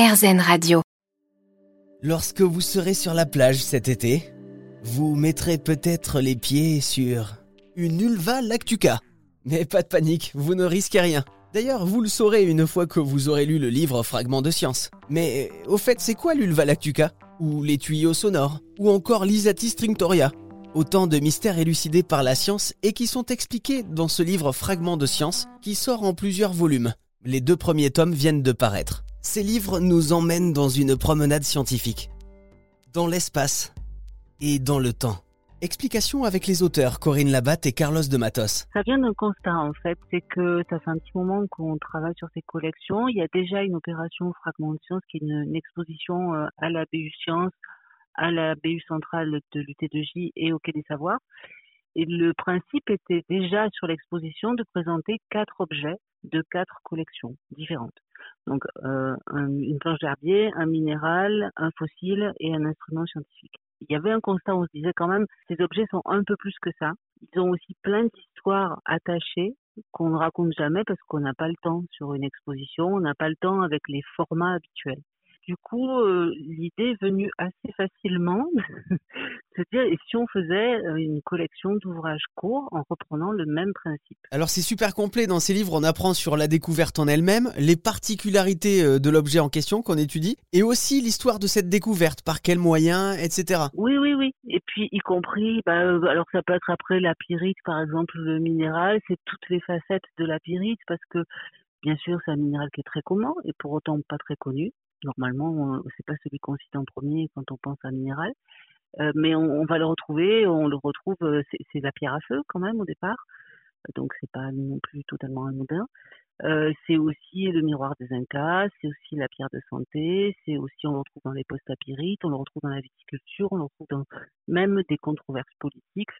RZN Radio. Lorsque vous serez sur la plage cet été, vous mettrez peut-être les pieds sur une Ulva lactuca. Mais pas de panique, vous ne risquez rien. D'ailleurs, vous le saurez une fois que vous aurez lu le livre Fragments de science. Mais au fait, c'est quoi l'Ulva lactuca? Ou les tuyaux sonores? Ou encore l'Isatis stringtoria? Autant de mystères élucidés par la science et qui sont expliqués dans ce livre Fragments de science qui sort en plusieurs volumes. Les deux premiers tomes viennent de paraître. Ces livres nous emmènent dans une promenade scientifique, dans l'espace et dans le temps. Explication avec les auteurs Corinne Labatte et Carlos de Matos. Ça vient d'un constat en fait, c'est que ça fait un petit moment qu'on travaille sur ces collections. Il y a déjà une opération Fragment de Science qui est une, exposition euh, à la BU Science, à la BU centrale de l'UT2J et au Quai des Savoirs. Et le principe était déjà sur l'exposition de présenter quatre objets de quatre collections différentes. Donc euh, une planche d'herbier, un minéral, un fossile et un instrument scientifique. Il y avait un constat, on se disait quand même, ces objets sont un peu plus que ça. Ils ont aussi plein d'histoires attachées qu'on ne raconte jamais parce qu'on n'a pas le temps sur une exposition, on n'a pas le temps avec les formats habituels. Du coup, euh, l'idée est venue assez facilement se dire et si on faisait euh, une collection d'ouvrages courts en reprenant le même principe? Alors c'est super complet dans ces livres, on apprend sur la découverte en elle-même, les particularités euh, de l'objet en question qu'on étudie et aussi l'histoire de cette découverte, par quels moyens, etc. Oui, oui, oui. Et puis y compris, bah, alors ça peut être après la pyrite par exemple, le minéral, c'est toutes les facettes de la pyrite parce que Bien sûr, c'est un minéral qui est très commun et pour autant pas très connu. Normalement, c'est pas celui qu'on cite en premier quand on pense à minéral. Euh, mais on, va le retrouver, on le retrouve, euh, c'est la pierre à feu quand même au départ, donc c'est pas non plus totalement anodin. Euh, c'est aussi le miroir des Incas, c'est aussi la pierre de santé, c'est aussi on le retrouve dans les pyrite, on le retrouve dans la viticulture, on le retrouve dans même des controverses politiques.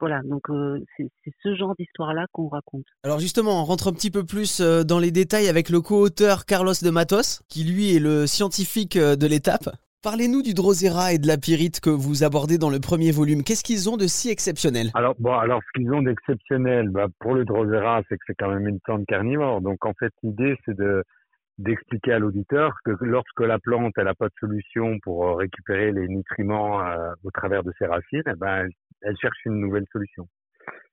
Voilà, donc euh, c'est ce genre d'histoire-là qu'on raconte. Alors justement, on rentre un petit peu plus euh, dans les détails avec le co-auteur Carlos de Matos, qui lui est le scientifique euh, de l'étape. Parlez-nous du Drosera et de la pyrite que vous abordez dans le premier volume. Qu'est-ce qu'ils ont de si exceptionnel? Alors bon, alors ce qu'ils ont d'exceptionnel, bah, pour le Drosera, c'est que c'est quand même une plante carnivore. Donc en fait, l'idée c'est de d'expliquer à l'auditeur que lorsque la plante elle n'a pas de solution pour récupérer les nutriments au travers de ses racines, eh ben, elle cherche une nouvelle solution.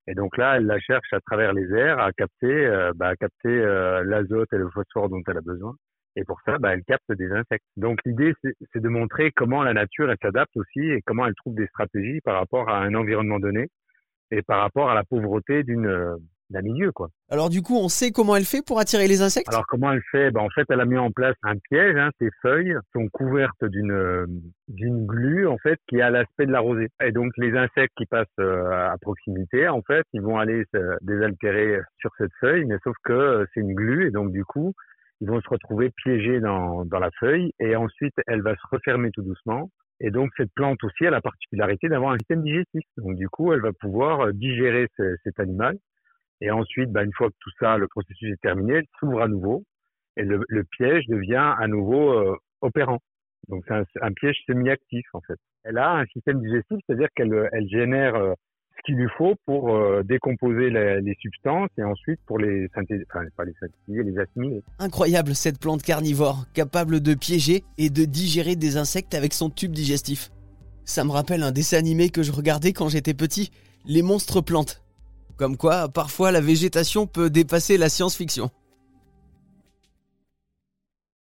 Et donc là, elle la cherche à travers les airs à capter, euh, bah, à capter euh, l'azote et le phosphore dont elle a besoin. Et pour ça, bah, elle capte des insectes. Donc l'idée, c'est de montrer comment la nature elle s'adapte aussi et comment elle trouve des stratégies par rapport à un environnement donné et par rapport à la pauvreté d'une euh, quoi. Alors du coup, on sait comment elle fait pour attirer les insectes? Alors comment elle fait? Ben, En fait, elle a mis en place un piège. Hein. Ses feuilles sont couvertes d'une d'une glu, en fait, qui a l'aspect de la rosée. Et donc les insectes qui passent euh, à proximité, en fait, ils vont aller se désaltérer sur cette feuille, mais sauf que euh, c'est une glu, et donc du coup, ils vont se retrouver piégés dans, dans la feuille, et ensuite, elle va se refermer tout doucement. Et donc cette plante aussi a la particularité d'avoir un système digestif. Donc du coup, elle va pouvoir euh, digérer cet animal et ensuite, bah, une fois que tout ça, le processus est terminé, elle s'ouvre à nouveau et le, piège devient à nouveau euh, opérant. Donc c'est un, piège semi-actif en fait. Elle a un système digestif, c'est-à-dire qu'elle elle génère euh, ce qu'il lui faut pour euh, décomposer les, substances et ensuite pour les synthétiser, enfin pas les synthétiser, les assimiler. Incroyable cette plante carnivore, capable de piéger et de digérer des insectes avec son tube digestif. Ça me rappelle un dessin animé que je regardais quand j'étais petit, Les monstres plantes. Comme quoi, parfois la végétation peut dépasser la science-fiction.